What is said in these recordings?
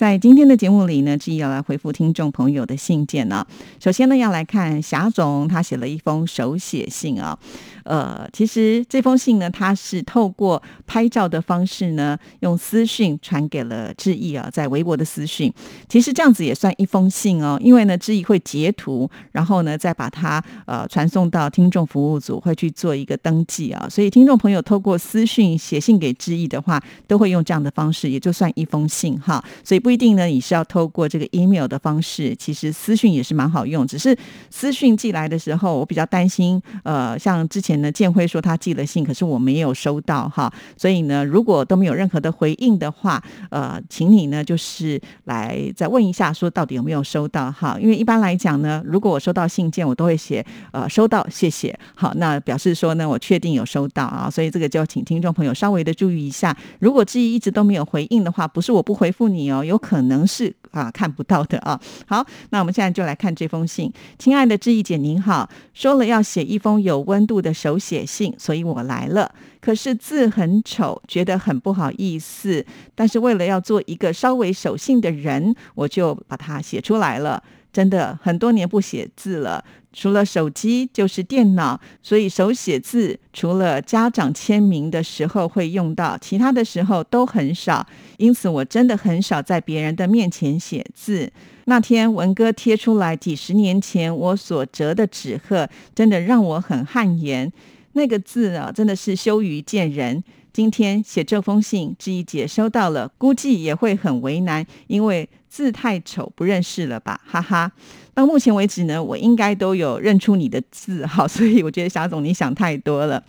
在今天的节目里呢，志毅要来回复听众朋友的信件呢。首先呢，要来看霞总他写了一封手写信啊。呃，其实这封信呢，他是透过拍照的方式呢，用私讯传给了志毅啊，在微博的私讯。其实这样子也算一封信哦，因为呢，志毅会截图，然后呢，再把它呃传送到听众服务组，会去做一个登记啊。所以听众朋友透过私讯写信给志毅的话，都会用这样的方式，也就算一封信哈。所以不不一定呢，你是要透过这个 email 的方式，其实私讯也是蛮好用。只是私讯寄来的时候，我比较担心，呃，像之前。前呢，建辉说他寄了信，可是我没有收到哈，所以呢，如果都没有任何的回应的话，呃，请你呢就是来再问一下，说到底有没有收到哈？因为一般来讲呢，如果我收到信件，我都会写呃收到，谢谢，好，那表示说呢我确定有收到啊，所以这个就请听众朋友稍微的注意一下，如果质疑一直都没有回应的话，不是我不回复你哦，有可能是啊看不到的啊。好，那我们现在就来看这封信，亲爱的志毅姐您好，说了要写一封有温度的。手写信，所以我来了。可是字很丑，觉得很不好意思。但是为了要做一个稍微守信的人，我就把它写出来了。真的很多年不写字了，除了手机就是电脑，所以手写字除了家长签名的时候会用到，其他的时候都很少。因此，我真的很少在别人的面前写字。那天文哥贴出来几十年前我所折的纸鹤，真的让我很汗颜。那个字啊，真的是羞于见人。今天写这封信，志怡姐收到了，估计也会很为难，因为字太丑，不认识了吧？哈哈。到目前为止呢，我应该都有认出你的字，好，所以我觉得霞总你想太多了。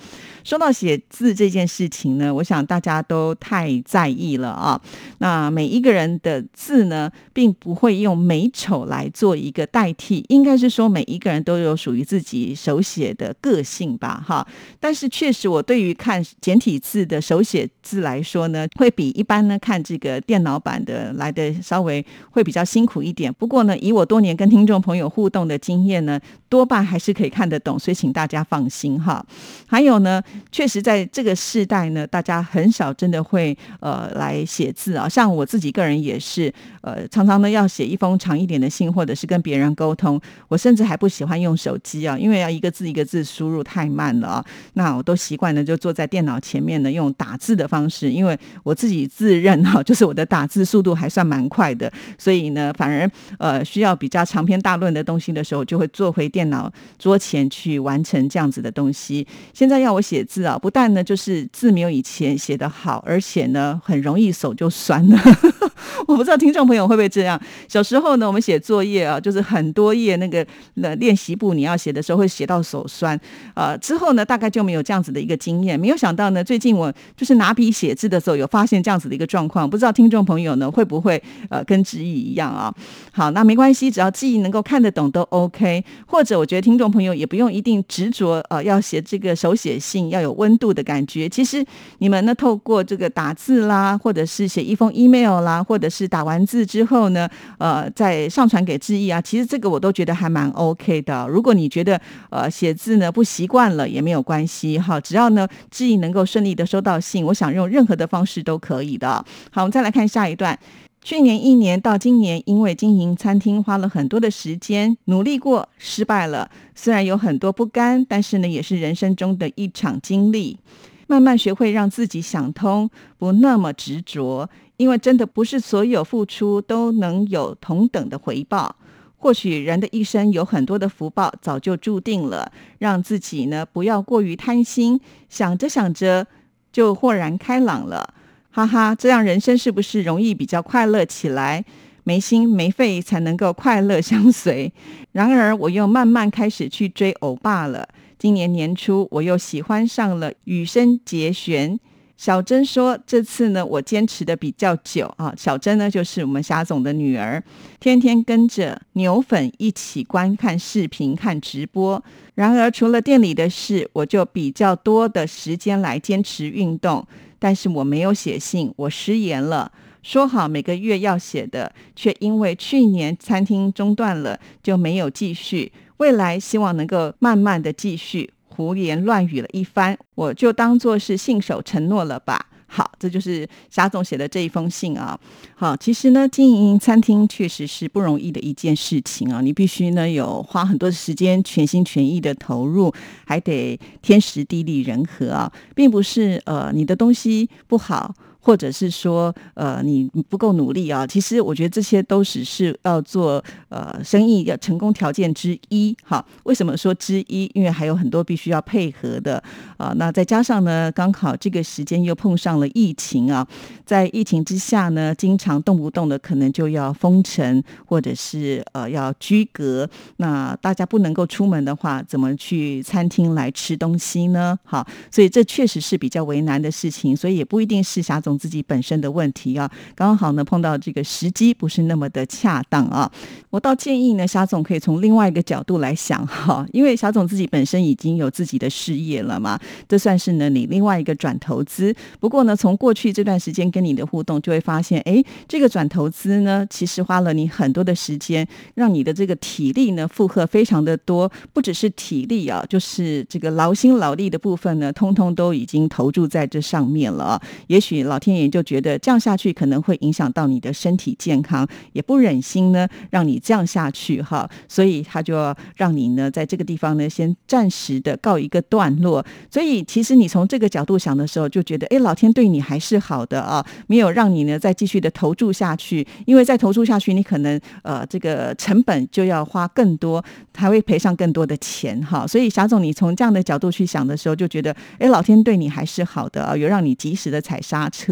说到写字这件事情呢，我想大家都太在意了啊。那每一个人的字呢，并不会用美丑来做一个代替，应该是说每一个人都有属于自己手写的个性吧，哈。但是确实，我对于看简体字的手写字来说呢，会比一般呢看这个电脑版的来的稍微会比较辛苦一点。不过呢，以我多年跟听众朋友互动的经验呢，多半还是可以看得懂，所以请大家放心哈。还有呢。确实，在这个时代呢，大家很少真的会呃来写字啊。像我自己个人也是，呃，常常呢要写一封长一点的信，或者是跟别人沟通，我甚至还不喜欢用手机啊，因为要一个字一个字输入太慢了啊。那我都习惯呢，就坐在电脑前面呢，用打字的方式，因为我自己自认哈，就是我的打字速度还算蛮快的，所以呢，反而呃需要比较长篇大论的东西的时候，就会坐回电脑桌前去完成这样子的东西。现在要我写。字啊，不但呢就是字没有以前写的好，而且呢很容易手就酸了。我不知道听众朋友会不会这样。小时候呢，我们写作业啊，就是很多页那个那练习簿，你要写的时候会写到手酸啊。之后呢，大概就没有这样子的一个经验。没有想到呢，最近我就是拿笔写字的时候，有发现这样子的一个状况。不知道听众朋友呢会不会呃跟志毅一样啊？好，那没关系，只要记忆能够看得懂都 OK。或者我觉得听众朋友也不用一定执着呃要写这个手写信要有温度的感觉。其实你们呢透过这个打字啦，或者是写一封 email 啦，或者是打完字之后呢，呃，再上传给志毅啊，其实这个我都觉得还蛮 OK 的。如果你觉得呃写字呢不习惯了也没有关系哈，只要呢志毅能够顺利的收到信，我想用任何的方式都可以的。好，我们再来看下一段。去年一年到今年，因为经营餐厅花了很多的时间，努力过，失败了。虽然有很多不甘，但是呢，也是人生中的一场经历。慢慢学会让自己想通，不那么执着。因为真的不是所有付出都能有同等的回报，或许人的一生有很多的福报早就注定了，让自己呢不要过于贪心，想着想着就豁然开朗了，哈哈，这样人生是不是容易比较快乐起来？没心没肺才能够快乐相随。然而我又慢慢开始去追欧巴了，今年年初我又喜欢上了羽生结弦。小珍说：“这次呢，我坚持的比较久啊。小珍呢，就是我们霞总的女儿，天天跟着牛粉一起观看视频、看直播。然而，除了店里的事，我就比较多的时间来坚持运动。但是我没有写信，我失言了。说好每个月要写的，却因为去年餐厅中断了，就没有继续。未来希望能够慢慢的继续。”胡言乱语了一番，我就当做是信守承诺了吧。好，这就是霞总写的这一封信啊。好，其实呢，经营餐厅确实是不容易的一件事情啊。你必须呢有花很多的时间，全心全意的投入，还得天时地利人和啊，并不是呃你的东西不好。或者是说，呃，你不够努力啊？其实我觉得这些都只是要做呃生意要成功条件之一。哈，为什么说之一？因为还有很多必须要配合的啊。那再加上呢，刚好这个时间又碰上了疫情啊，在疫情之下呢，经常动不动的可能就要封城，或者是呃要居隔。那大家不能够出门的话，怎么去餐厅来吃东西呢？好，所以这确实是比较为难的事情。所以也不一定是霞总。自己本身的问题啊，刚好呢碰到这个时机不是那么的恰当啊。我倒建议呢，霞总可以从另外一个角度来想哈，因为霞总自己本身已经有自己的事业了嘛，这算是呢你另外一个转投资。不过呢，从过去这段时间跟你的互动，就会发现，哎，这个转投资呢，其实花了你很多的时间，让你的这个体力呢负荷非常的多，不只是体力啊，就是这个劳心劳力的部分呢，通通都已经投注在这上面了啊。也许老。天爷就觉得这样下去可能会影响到你的身体健康，也不忍心呢让你这样下去哈，所以他就要让你呢在这个地方呢先暂时的告一个段落。所以其实你从这个角度想的时候，就觉得哎，老天对你还是好的啊，没有让你呢再继续的投注下去，因为再投注下去，你可能呃这个成本就要花更多，还会赔上更多的钱哈。所以霞总，你从这样的角度去想的时候，就觉得哎，老天对你还是好的啊，有让你及时的踩刹车。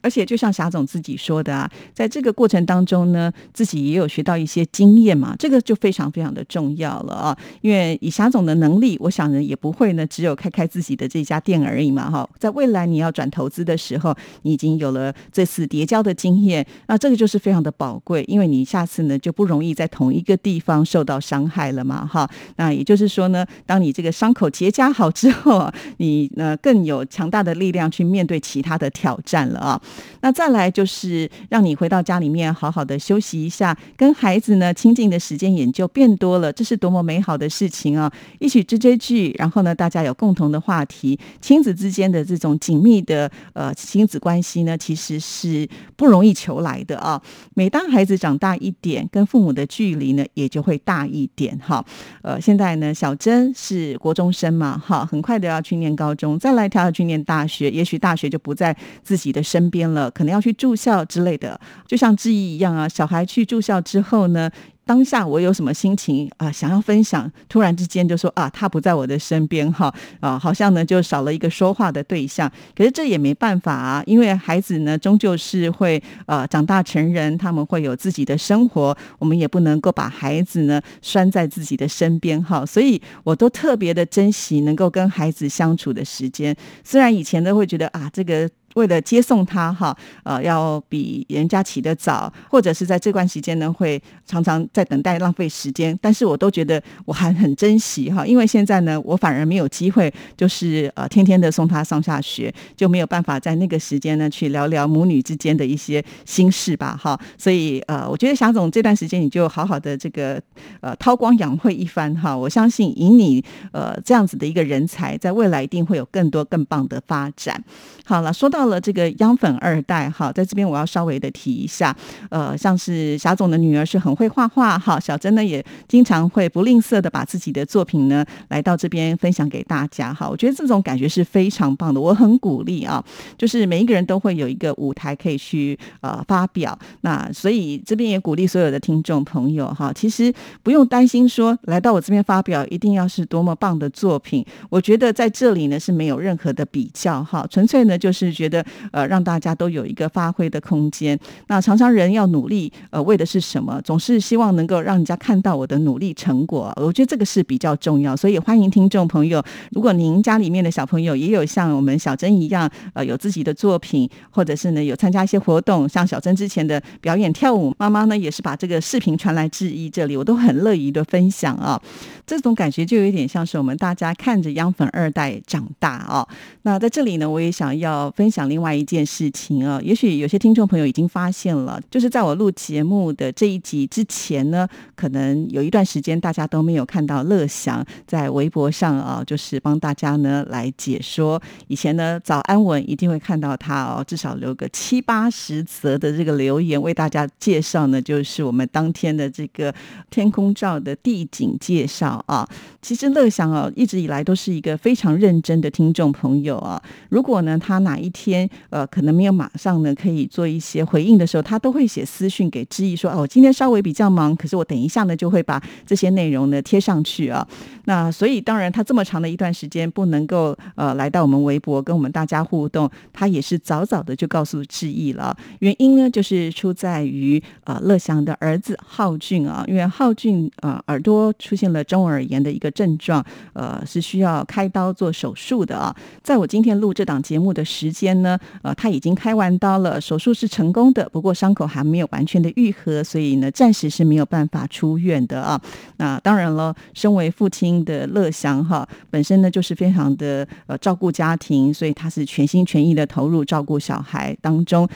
而且，就像霞总自己说的啊，在这个过程当中呢，自己也有学到一些经验嘛，这个就非常非常的重要了啊。因为以霞总的能力，我想呢也不会呢只有开开自己的这家店而已嘛哈。在未来你要转投资的时候，你已经有了这次叠交的经验，那这个就是非常的宝贵，因为你下次呢就不容易在同一个地方受到伤害了嘛哈。那也就是说呢，当你这个伤口结痂好之后，你呢更有强大的力量去面对其他的挑战。了啊，那再来就是让你回到家里面好好的休息一下，跟孩子呢亲近的时间也就变多了，这是多么美好的事情啊！一起追追剧，然后呢，大家有共同的话题，亲子之间的这种紧密的呃亲子关系呢，其实是不容易求来的啊。每当孩子长大一点，跟父母的距离呢也就会大一点哈。呃，现在呢，小珍是国中生嘛，哈，很快的要去念高中，再来他要去念大学，也许大学就不再自己。己的身边了，可能要去住校之类的，就像志毅一样啊。小孩去住校之后呢？当下我有什么心情啊？想要分享，突然之间就说啊，他不在我的身边哈啊，好像呢就少了一个说话的对象。可是这也没办法啊，因为孩子呢终究是会呃长大成人，他们会有自己的生活，我们也不能够把孩子呢拴在自己的身边哈。所以我都特别的珍惜能够跟孩子相处的时间。虽然以前都会觉得啊，这个。为了接送他哈，呃，要比人家起得早，或者是在这段时间呢，会常常在等待浪费时间。但是我都觉得我还很珍惜哈，因为现在呢，我反而没有机会，就是呃，天天的送他上下学，就没有办法在那个时间呢去聊聊母女之间的一些心事吧哈。所以呃，我觉得霞总这段时间你就好好的这个呃韬光养晦一番哈。我相信以你呃这样子的一个人才，在未来一定会有更多更棒的发展。好了，说到。了这个央粉二代哈，在这边我要稍微的提一下，呃，像是霞总的女儿是很会画画哈，小珍呢也经常会不吝啬的把自己的作品呢来到这边分享给大家哈，我觉得这种感觉是非常棒的，我很鼓励啊，就是每一个人都会有一个舞台可以去呃发表，那所以这边也鼓励所有的听众朋友哈，其实不用担心说来到我这边发表一定要是多么棒的作品，我觉得在这里呢是没有任何的比较哈，纯粹呢就是觉得。呃让大家都有一个发挥的空间。那常常人要努力，呃，为的是什么？总是希望能够让人家看到我的努力成果。我觉得这个是比较重要，所以欢迎听众朋友，如果您家里面的小朋友也有像我们小珍一样，呃，有自己的作品，或者是呢有参加一些活动，像小珍之前的表演跳舞，妈妈呢也是把这个视频传来致意，这里我都很乐意的分享啊。这种感觉就有点像是我们大家看着央粉二代长大啊。那在这里呢，我也想要分享另外一件事情啊。也许有些听众朋友已经发现了，就是在我录节目的这一集之前呢，可能有一段时间大家都没有看到乐祥在微博上啊，就是帮大家呢来解说。以前呢，早安文一定会看到他哦，至少留个七八十则的这个留言，为大家介绍呢，就是我们当天的这个天空照的地景介绍啊。其实乐祥啊，一直以来都是一个非常认真的听众朋友啊。如果呢，他哪一天天呃，可能没有马上呢可以做一些回应的时候，他都会写私讯给志毅说：“哦，今天稍微比较忙，可是我等一下呢就会把这些内容呢贴上去啊。”那所以当然，他这么长的一段时间不能够呃来到我们微博跟我们大家互动，他也是早早的就告诉志毅了。原因呢，就是出在于呃乐祥的儿子浩俊啊，因为浩俊呃耳朵出现了中耳炎的一个症状，呃是需要开刀做手术的啊。在我今天录这档节目的时间呢，呃他已经开完刀了，手术是成功的，不过伤口还没有完全的愈合，所以呢暂时是没有办法出院的啊。那当然了，身为父亲的乐祥哈，本身呢就是非常的呃照顾家庭，所以他是全心全意的投入照顾小孩当中，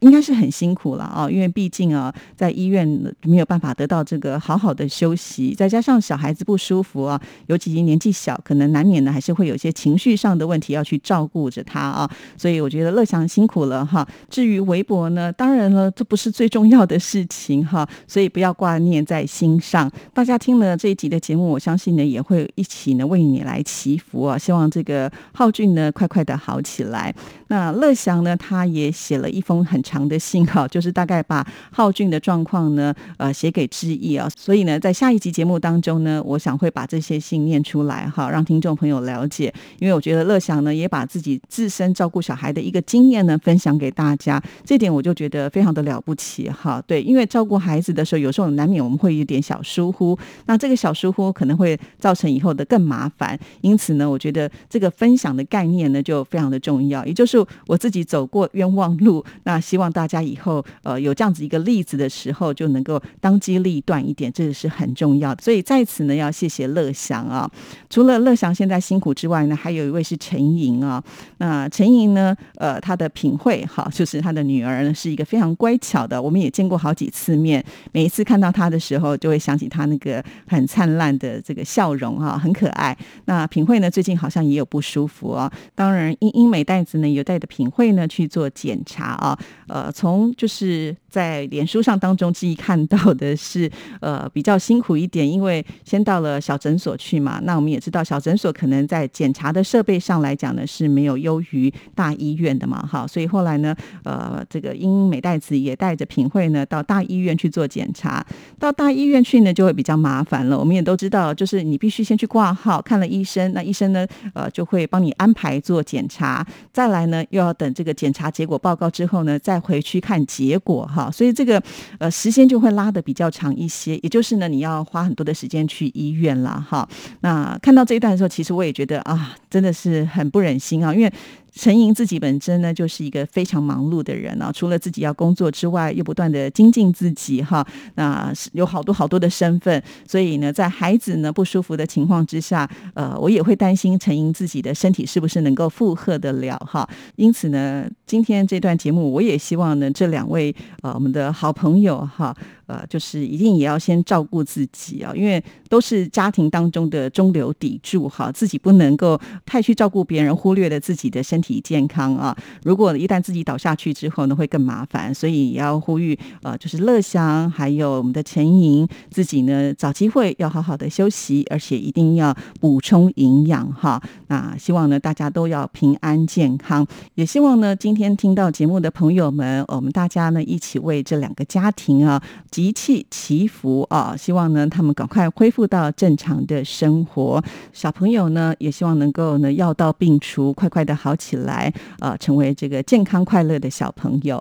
应该是很辛苦了啊，因为毕竟啊在医院没有办法得到这个好好的休息，再加上小孩子不舒服啊，尤其年纪小，可能难免呢还是会有一些情绪上的问题要去照顾着他啊，所以我觉得乐祥辛苦了哈。至于微博呢，当然了，这不是最重要的事情哈，所以不要挂念在心上。大家听了这一集的节目，我相信呢也会一起呢为你来祈福啊，希望这个浩俊呢快快的好起来。那乐祥呢，他也写了一封很长的信哈，就是大概把浩俊的状况呢呃写给志毅啊，所以呢在下一集节目当中呢，我想会把这些信念出来哈，让听众朋友了解，因为我觉得乐祥呢也把自己自身照顾小孩的一个经验呢分享给大家，这点我就觉得非常的了不起哈。对，因为照顾孩子的时候，有时候难免我们会有点小疏忽，那这个小疏忽可能会造成以后的更麻烦，因此呢，我觉得这个分享的概念呢就非常的重要，也就是我自己走过冤枉路，那希望大家以后呃有这样子一个例子的时候，就能够当机立断一点，这个是很重要的。所以在此呢，要谢谢乐祥啊。除了乐祥现在辛苦之外呢，还有一位是陈莹啊。那陈莹呢，呃，她的品慧哈，就是她的女儿呢，是一个非常乖巧的，我们也见过好几次面，每一次看到她的时候，就会想起她那个很灿烂的这个笑容哈，很可爱。那品慧呢，最近好像也有不舒服啊。当然，英英美袋子呢，有带着品慧呢去做检查啊。呃，从就是在脸书上当中，记忆看到的是，呃，比较辛苦一点，因为先到了小诊所去嘛。那我们也知道，小诊所可能在检查的设备上来讲呢，是没有优于大医医院的嘛，哈。所以后来呢，呃，这个英美代子也带着品慧呢到大医院去做检查。到大医院去呢，就会比较麻烦了。我们也都知道，就是你必须先去挂号，看了医生，那医生呢，呃，就会帮你安排做检查。再来呢，又要等这个检查结果报告之后呢，再回去看结果，哈。所以这个呃时间就会拉的比较长一些。也就是呢，你要花很多的时间去医院了，哈。那看到这一段的时候，其实我也觉得啊，真的是很不忍心啊，因为。陈莹自己本身呢，就是一个非常忙碌的人啊，除了自己要工作之外，又不断的精进自己哈。那有好多好多的身份，所以呢，在孩子呢不舒服的情况之下，呃，我也会担心陈莹自己的身体是不是能够负荷得了哈。因此呢，今天这段节目，我也希望呢，这两位呃我们的好朋友哈，呃，就是一定也要先照顾自己啊，因为都是家庭当中的中流砥柱哈，自己不能够太去照顾别人，忽略了自己的身。体健康啊！如果一旦自己倒下去之后呢，会更麻烦，所以也要呼吁呃，就是乐祥还有我们的陈莹自己呢，找机会要好好的休息，而且一定要补充营养哈。那希望呢，大家都要平安健康，也希望呢，今天听到节目的朋友们，我们大家呢一起为这两个家庭啊集气祈福啊，希望呢他们赶快恢复到正常的生活。小朋友呢也希望能够呢药到病除，快快的好起来，呃，成为这个健康快乐的小朋友。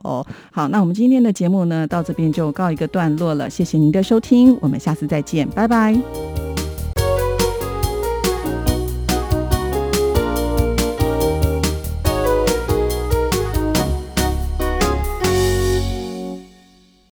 好，那我们今天的节目呢到这边就告一个段落了，谢谢您的收听，我们下次再见，拜拜。